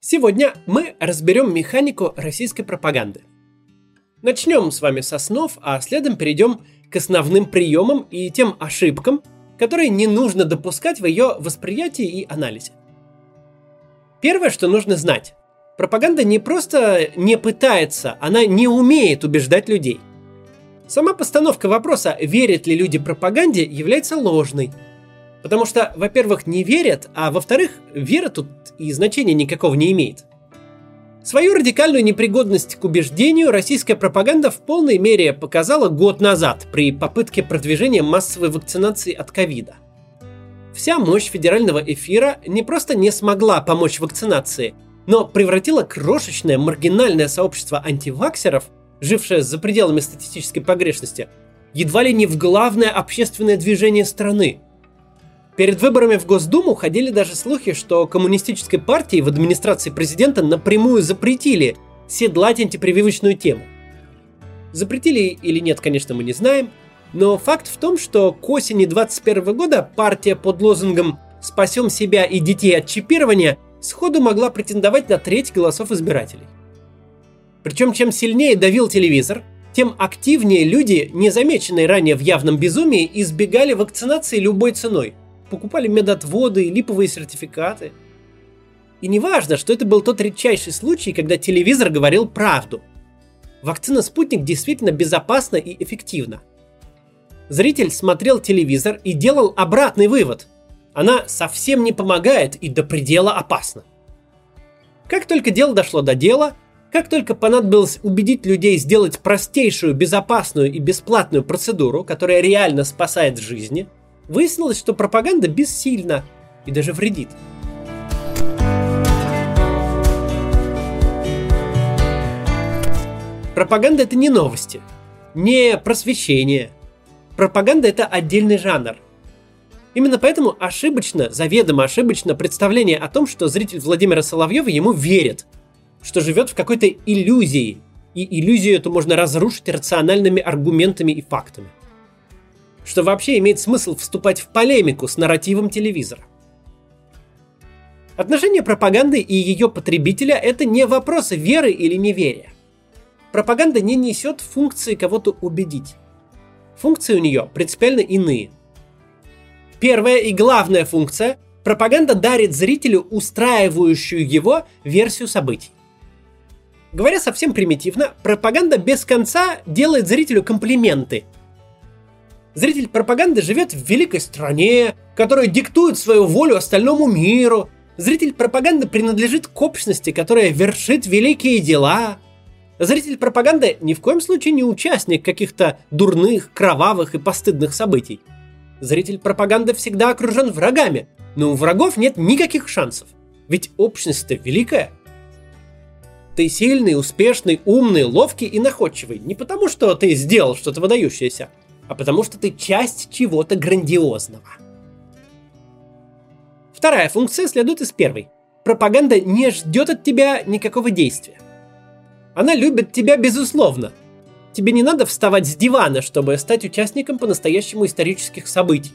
Сегодня мы разберем механику российской пропаганды. Начнем с вами с основ, а следом перейдем к основным приемам и тем ошибкам, которые не нужно допускать в ее восприятии и анализе. Первое, что нужно знать. Пропаганда не просто не пытается, она не умеет убеждать людей. Сама постановка вопроса, верят ли люди пропаганде, является ложной – Потому что, во-первых, не верят, а во-вторых, вера тут и значения никакого не имеет. Свою радикальную непригодность к убеждению российская пропаганда в полной мере показала год назад при попытке продвижения массовой вакцинации от ковида. Вся мощь федерального эфира не просто не смогла помочь вакцинации, но превратила крошечное маргинальное сообщество антиваксеров, жившее за пределами статистической погрешности, едва ли не в главное общественное движение страны – Перед выборами в Госдуму ходили даже слухи, что коммунистической партии в администрации президента напрямую запретили седлать антипрививочную тему. Запретили или нет, конечно, мы не знаем, но факт в том, что к осени 2021 года партия под лозунгом «Спасем себя и детей от чипирования» сходу могла претендовать на треть голосов избирателей. Причем чем сильнее давил телевизор, тем активнее люди, незамеченные ранее в явном безумии, избегали вакцинации любой ценой – покупали медотводы, липовые сертификаты. И не важно, что это был тот редчайший случай, когда телевизор говорил правду. Вакцина «Спутник» действительно безопасна и эффективна. Зритель смотрел телевизор и делал обратный вывод. Она совсем не помогает и до предела опасна. Как только дело дошло до дела, как только понадобилось убедить людей сделать простейшую, безопасную и бесплатную процедуру, которая реально спасает жизни – Выяснилось, что пропаганда бессильна и даже вредит. Пропаганда это не новости, не просвещение. Пропаганда это отдельный жанр. Именно поэтому ошибочно, заведомо ошибочно представление о том, что зритель Владимира Соловьева ему верит, что живет в какой-то иллюзии, и иллюзию эту можно разрушить рациональными аргументами и фактами что вообще имеет смысл вступать в полемику с нарративом телевизора. Отношение пропаганды и ее потребителя – это не вопросы веры или неверия. Пропаганда не несет функции кого-то убедить. Функции у нее принципиально иные. Первая и главная функция – пропаганда дарит зрителю устраивающую его версию событий. Говоря совсем примитивно, пропаганда без конца делает зрителю комплименты – Зритель пропаганды живет в великой стране, которая диктует свою волю остальному миру. Зритель пропаганды принадлежит к общности, которая вершит великие дела. Зритель пропаганды ни в коем случае не участник каких-то дурных, кровавых и постыдных событий. Зритель пропаганды всегда окружен врагами, но у врагов нет никаких шансов. Ведь общность-то великая. Ты сильный, успешный, умный, ловкий и находчивый. Не потому, что ты сделал что-то выдающееся, а потому что ты часть чего-то грандиозного. Вторая функция следует из первой. Пропаганда не ждет от тебя никакого действия. Она любит тебя безусловно. Тебе не надо вставать с дивана, чтобы стать участником по-настоящему исторических событий.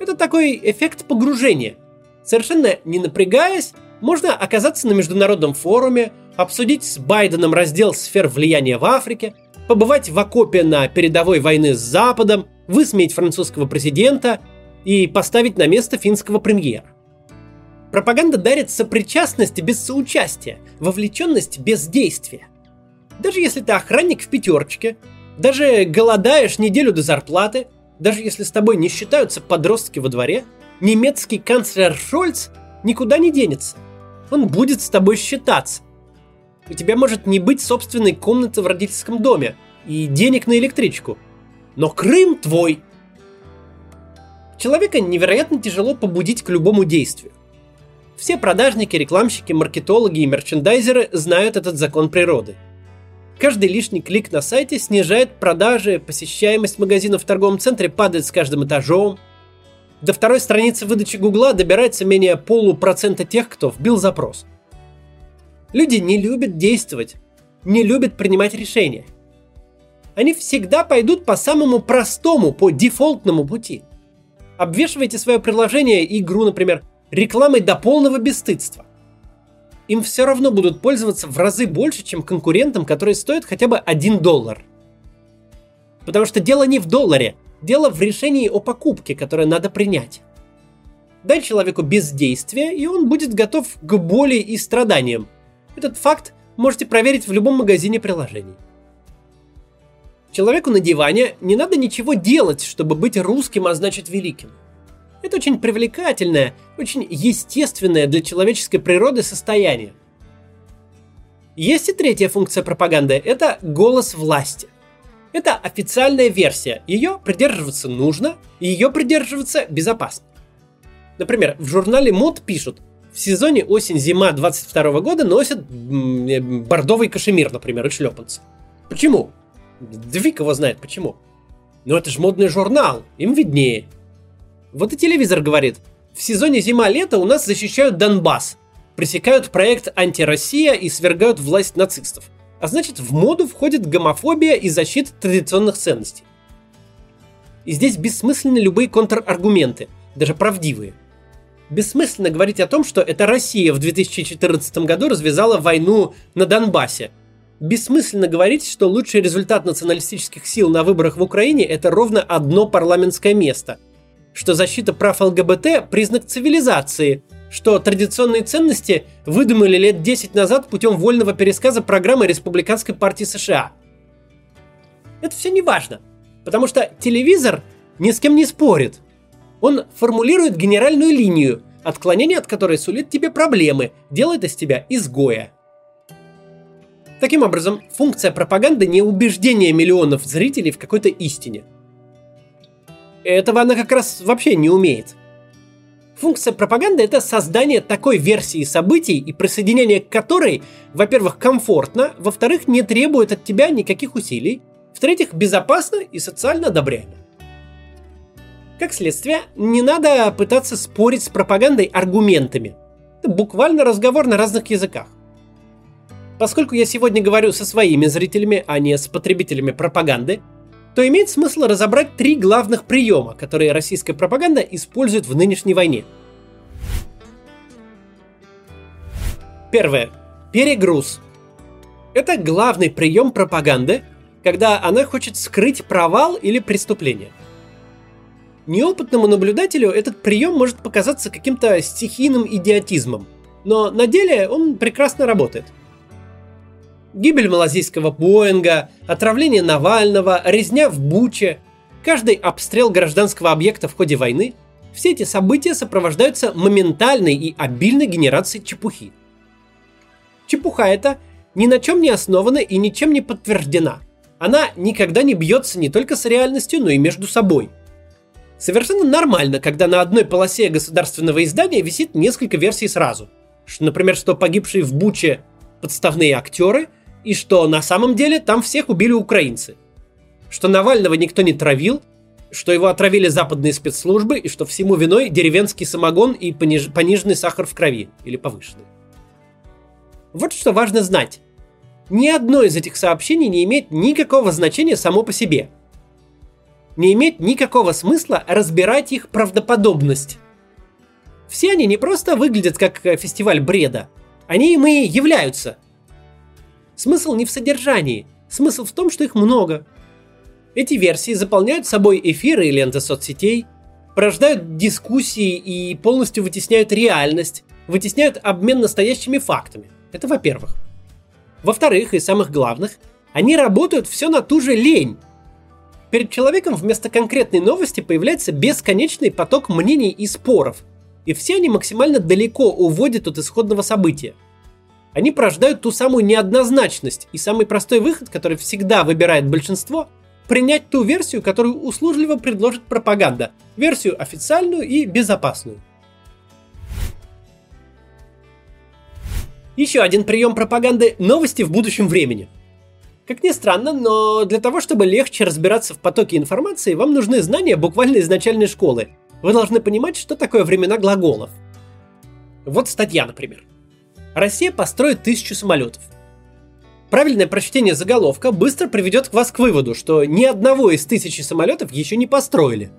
Это такой эффект погружения. Совершенно не напрягаясь, можно оказаться на международном форуме, обсудить с Байденом раздел сфер влияния в Африке – побывать в окопе на передовой войны с Западом, высмеять французского президента и поставить на место финского премьера. Пропаганда дарит сопричастность без соучастия, вовлеченность без действия. Даже если ты охранник в пятерочке, даже голодаешь неделю до зарплаты, даже если с тобой не считаются подростки во дворе, немецкий канцлер Шольц никуда не денется. Он будет с тобой считаться. У тебя может не быть собственной комнаты в родительском доме и денег на электричку. Но Крым твой. Человека невероятно тяжело побудить к любому действию. Все продажники, рекламщики, маркетологи и мерчендайзеры знают этот закон природы. Каждый лишний клик на сайте снижает продажи, посещаемость магазина в торговом центре падает с каждым этажом. До второй страницы выдачи Гугла добирается менее полупроцента тех, кто вбил запрос – Люди не любят действовать, не любят принимать решения. Они всегда пойдут по самому простому, по дефолтному пути. Обвешивайте свое приложение, игру, например, рекламой до полного бесстыдства. им все равно будут пользоваться в разы больше, чем конкурентам, которые стоят хотя бы 1 доллар. Потому что дело не в долларе, дело в решении о покупке, которое надо принять. Дай человеку бездействие, и он будет готов к боли и страданиям. Этот факт можете проверить в любом магазине приложений. Человеку на диване не надо ничего делать, чтобы быть русским, а значит великим. Это очень привлекательное, очень естественное для человеческой природы состояние. Есть и третья функция пропаганды – это голос власти. Это официальная версия, ее придерживаться нужно, и ее придерживаться безопасно. Например, в журнале мод пишут, в сезоне осень-зима 22 года носят э, бордовый кашемир, например, и шлепанцы. Почему? Двиг его знает почему. Но это же модный журнал, им виднее. Вот и телевизор говорит, в сезоне зима-лето у нас защищают Донбасс, пресекают проект «Антироссия» и свергают власть нацистов. А значит, в моду входит гомофобия и защита традиционных ценностей. И здесь бессмысленны любые контраргументы, даже правдивые. Бессмысленно говорить о том, что это Россия в 2014 году развязала войну на Донбассе, Бессмысленно говорить, что лучший результат националистических сил на выборах в Украине – это ровно одно парламентское место. Что защита прав ЛГБТ – признак цивилизации, что традиционные ценности выдумали лет 10 назад путем вольного пересказа программы Республиканской партии США. Это все не важно, потому что телевизор ни с кем не спорит. Он формулирует генеральную линию, отклонение от которой сулит тебе проблемы, делает из тебя изгоя – Таким образом, функция пропаганды не убеждение миллионов зрителей в какой-то истине. Этого она как раз вообще не умеет. Функция пропаганды – это создание такой версии событий и присоединение к которой, во-первых, комфортно, во-вторых, не требует от тебя никаких усилий, в-третьих, безопасно и социально одобряемо. Как следствие, не надо пытаться спорить с пропагандой аргументами. Это буквально разговор на разных языках. Поскольку я сегодня говорю со своими зрителями, а не с потребителями пропаганды, то имеет смысл разобрать три главных приема, которые российская пропаганда использует в нынешней войне. Первое. Перегруз. Это главный прием пропаганды, когда она хочет скрыть провал или преступление. Неопытному наблюдателю этот прием может показаться каким-то стихийным идиотизмом, но на деле он прекрасно работает – Гибель малазийского Боинга, отравление Навального, резня в Буче, каждый обстрел гражданского объекта в ходе войны – все эти события сопровождаются моментальной и обильной генерацией чепухи. Чепуха эта ни на чем не основана и ничем не подтверждена. Она никогда не бьется не только с реальностью, но и между собой. Совершенно нормально, когда на одной полосе государственного издания висит несколько версий сразу. Например, что погибшие в Буче подставные актеры, и что на самом деле там всех убили украинцы. Что Навального никто не травил, что его отравили западные спецслужбы, и что всему виной деревенский самогон и пониж... пониженный сахар в крови, или повышенный. Вот что важно знать. Ни одно из этих сообщений не имеет никакого значения само по себе. Не имеет никакого смысла разбирать их правдоподобность. Все они не просто выглядят как э, фестиваль бреда, они им и являются – Смысл не в содержании, смысл в том, что их много. Эти версии заполняют собой эфиры и ленты соцсетей, порождают дискуссии и полностью вытесняют реальность, вытесняют обмен настоящими фактами. Это во-первых. Во-вторых, и самых главных, они работают все на ту же лень. Перед человеком вместо конкретной новости появляется бесконечный поток мнений и споров, и все они максимально далеко уводят от исходного события – они порождают ту самую неоднозначность. И самый простой выход, который всегда выбирает большинство, принять ту версию, которую услужливо предложит пропаганда. Версию официальную и безопасную. Еще один прием пропаганды – новости в будущем времени. Как ни странно, но для того, чтобы легче разбираться в потоке информации, вам нужны знания буквально из начальной школы. Вы должны понимать, что такое времена глаголов. Вот статья, например. Россия построит тысячу самолетов. Правильное прочтение заголовка быстро приведет вас к выводу, что ни одного из тысячи самолетов еще не построили.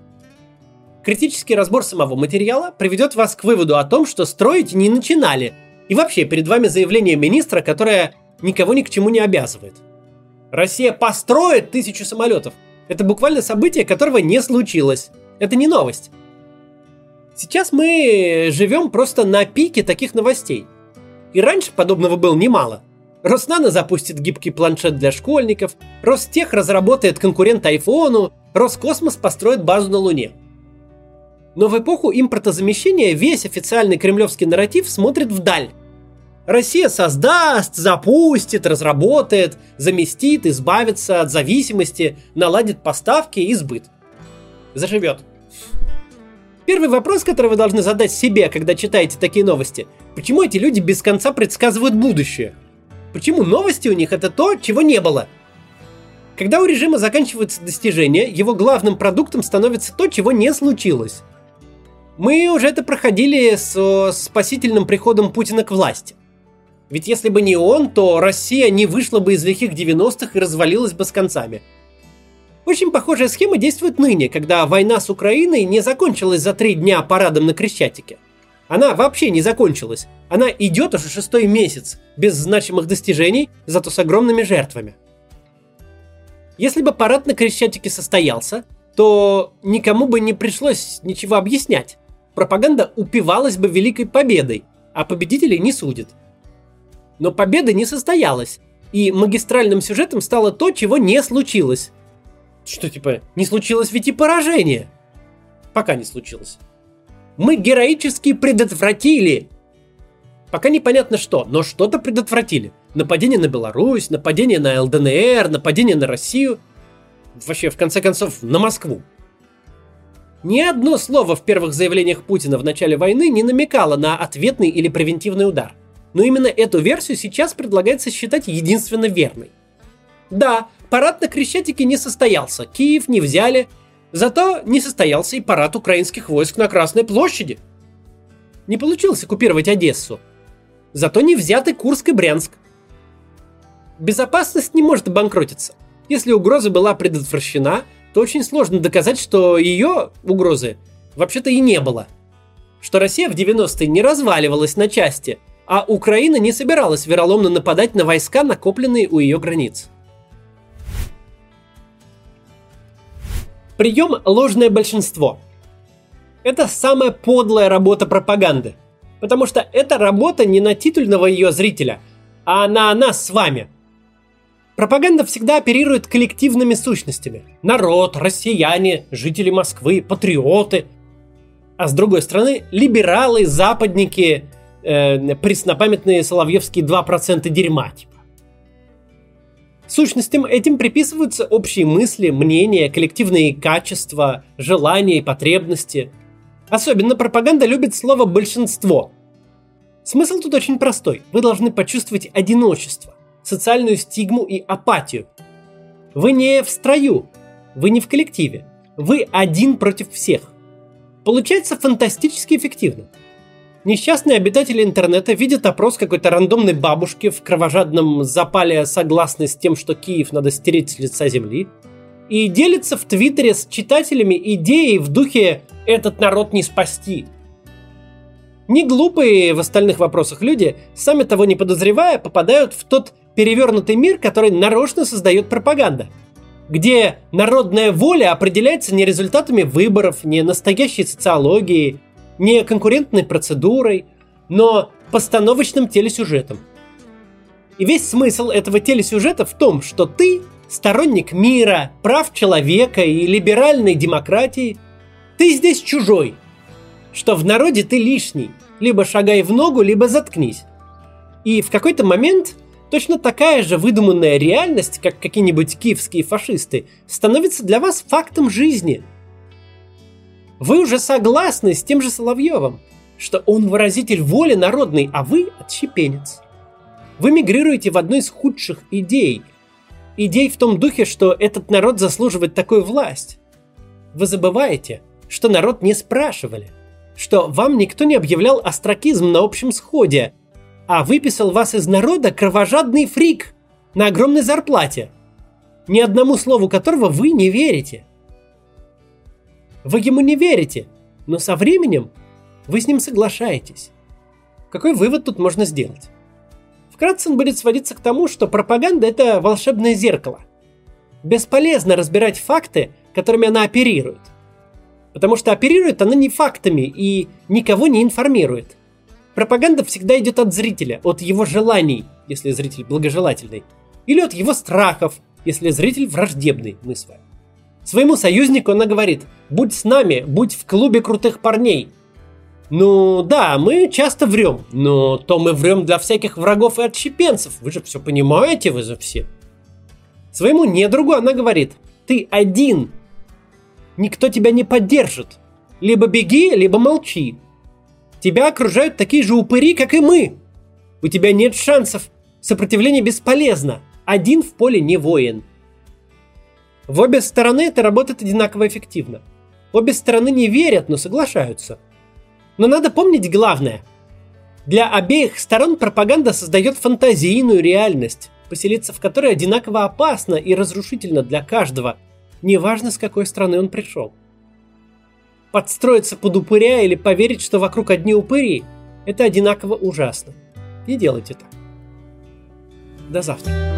Критический разбор самого материала приведет вас к выводу о том, что строить не начинали, И вообще, перед вами заявление министра, которое никого ни к чему не обязывает. Россия построит тысячу самолетов. Это буквально событие, которого не случилось. Это не новость. Сейчас мы живем просто на пике таких новостей. И раньше подобного было немало. Роснано запустит гибкий планшет для школьников, Ростех разработает конкурент айфону, Роскосмос построит базу на Луне. Но в эпоху импортозамещения весь официальный кремлевский нарратив смотрит вдаль. Россия создаст, запустит, разработает, заместит, избавится от зависимости, наладит поставки и сбыт. Заживет. Первый вопрос, который вы должны задать себе, когда читаете такие новости. Почему эти люди без конца предсказывают будущее? Почему новости у них это то, чего не было? Когда у режима заканчиваются достижения, его главным продуктом становится то, чего не случилось. Мы уже это проходили с спасительным приходом Путина к власти. Ведь если бы не он, то Россия не вышла бы из лихих 90-х и развалилась бы с концами. Очень похожая схема действует ныне, когда война с Украиной не закончилась за три дня парадом на Крещатике. Она вообще не закончилась. Она идет уже шестой месяц, без значимых достижений, зато с огромными жертвами. Если бы парад на Крещатике состоялся, то никому бы не пришлось ничего объяснять. Пропаганда упивалась бы великой победой, а победителей не судят. Но победа не состоялась, и магистральным сюжетом стало то, чего не случилось. Что типа, не случилось ведь и поражение. Пока не случилось. Мы героически предотвратили. Пока непонятно что, но что-то предотвратили. Нападение на Беларусь, нападение на ЛДНР, нападение на Россию. Вообще, в конце концов, на Москву. Ни одно слово в первых заявлениях Путина в начале войны не намекало на ответный или превентивный удар. Но именно эту версию сейчас предлагается считать единственно верной. Да, парад на Крещатике не состоялся, Киев не взяли, зато не состоялся и парад украинских войск на Красной площади. Не получилось оккупировать Одессу, зато не взяты Курск и Брянск. Безопасность не может обанкротиться. Если угроза была предотвращена, то очень сложно доказать, что ее угрозы вообще-то и не было. Что Россия в 90-е не разваливалась на части, а Украина не собиралась вероломно нападать на войска, накопленные у ее границ. Прием «ложное большинство». Это самая подлая работа пропаганды. Потому что это работа не на титульного ее зрителя, а на нас с вами. Пропаганда всегда оперирует коллективными сущностями. Народ, россияне, жители Москвы, патриоты. А с другой стороны, либералы, западники, э, преснопамятные соловьевские 2% дерьма. Типа. Сущностям этим приписываются общие мысли, мнения, коллективные качества, желания и потребности. Особенно пропаганда любит слово «большинство». Смысл тут очень простой. Вы должны почувствовать одиночество, социальную стигму и апатию. Вы не в строю, вы не в коллективе. Вы один против всех. Получается фантастически эффективно. Несчастные обитатели интернета видят опрос какой-то рандомной бабушки в кровожадном запале согласны с тем, что Киев надо стереть с лица земли, и делятся в Твиттере с читателями идеей в духе «этот народ не спасти». Не глупые в остальных вопросах люди, сами того не подозревая, попадают в тот перевернутый мир, который нарочно создает пропаганда – где народная воля определяется не результатами выборов, не настоящей социологией, не конкурентной процедурой, но постановочным телесюжетом. И весь смысл этого телесюжета в том, что ты, сторонник мира, прав человека и либеральной демократии, ты здесь чужой, что в народе ты лишний, либо шагай в ногу, либо заткнись. И в какой-то момент точно такая же выдуманная реальность, как какие-нибудь киевские фашисты, становится для вас фактом жизни – вы уже согласны с тем же Соловьевым, что он выразитель воли народной, а вы отщепенец. Вы мигрируете в одну из худших идей. Идей в том духе, что этот народ заслуживает такую власть. Вы забываете, что народ не спрашивали, что вам никто не объявлял астракизм на общем сходе, а выписал вас из народа кровожадный фрик на огромной зарплате, ни одному слову которого вы не верите – вы ему не верите, но со временем вы с ним соглашаетесь. Какой вывод тут можно сделать? Вкратце он будет сводиться к тому, что пропаганда – это волшебное зеркало. Бесполезно разбирать факты, которыми она оперирует. Потому что оперирует она не фактами и никого не информирует. Пропаганда всегда идет от зрителя, от его желаний, если зритель благожелательный, или от его страхов, если зритель враждебный, мы с вами. Своему союзнику она говорит «Будь с нами, будь в клубе крутых парней». Ну да, мы часто врем, но то мы врем для всяких врагов и отщепенцев. Вы же все понимаете, вы же все. Своему недругу она говорит «Ты один, никто тебя не поддержит. Либо беги, либо молчи. Тебя окружают такие же упыри, как и мы. У тебя нет шансов. Сопротивление бесполезно. Один в поле не воин. В обе стороны это работает одинаково эффективно. Обе стороны не верят, но соглашаются. Но надо помнить главное. Для обеих сторон пропаганда создает фантазийную реальность, поселиться в которой одинаково опасно и разрушительно для каждого, неважно с какой страны он пришел. Подстроиться под упыря или поверить, что вокруг одни упыри – это одинаково ужасно. Не делайте так. До завтра.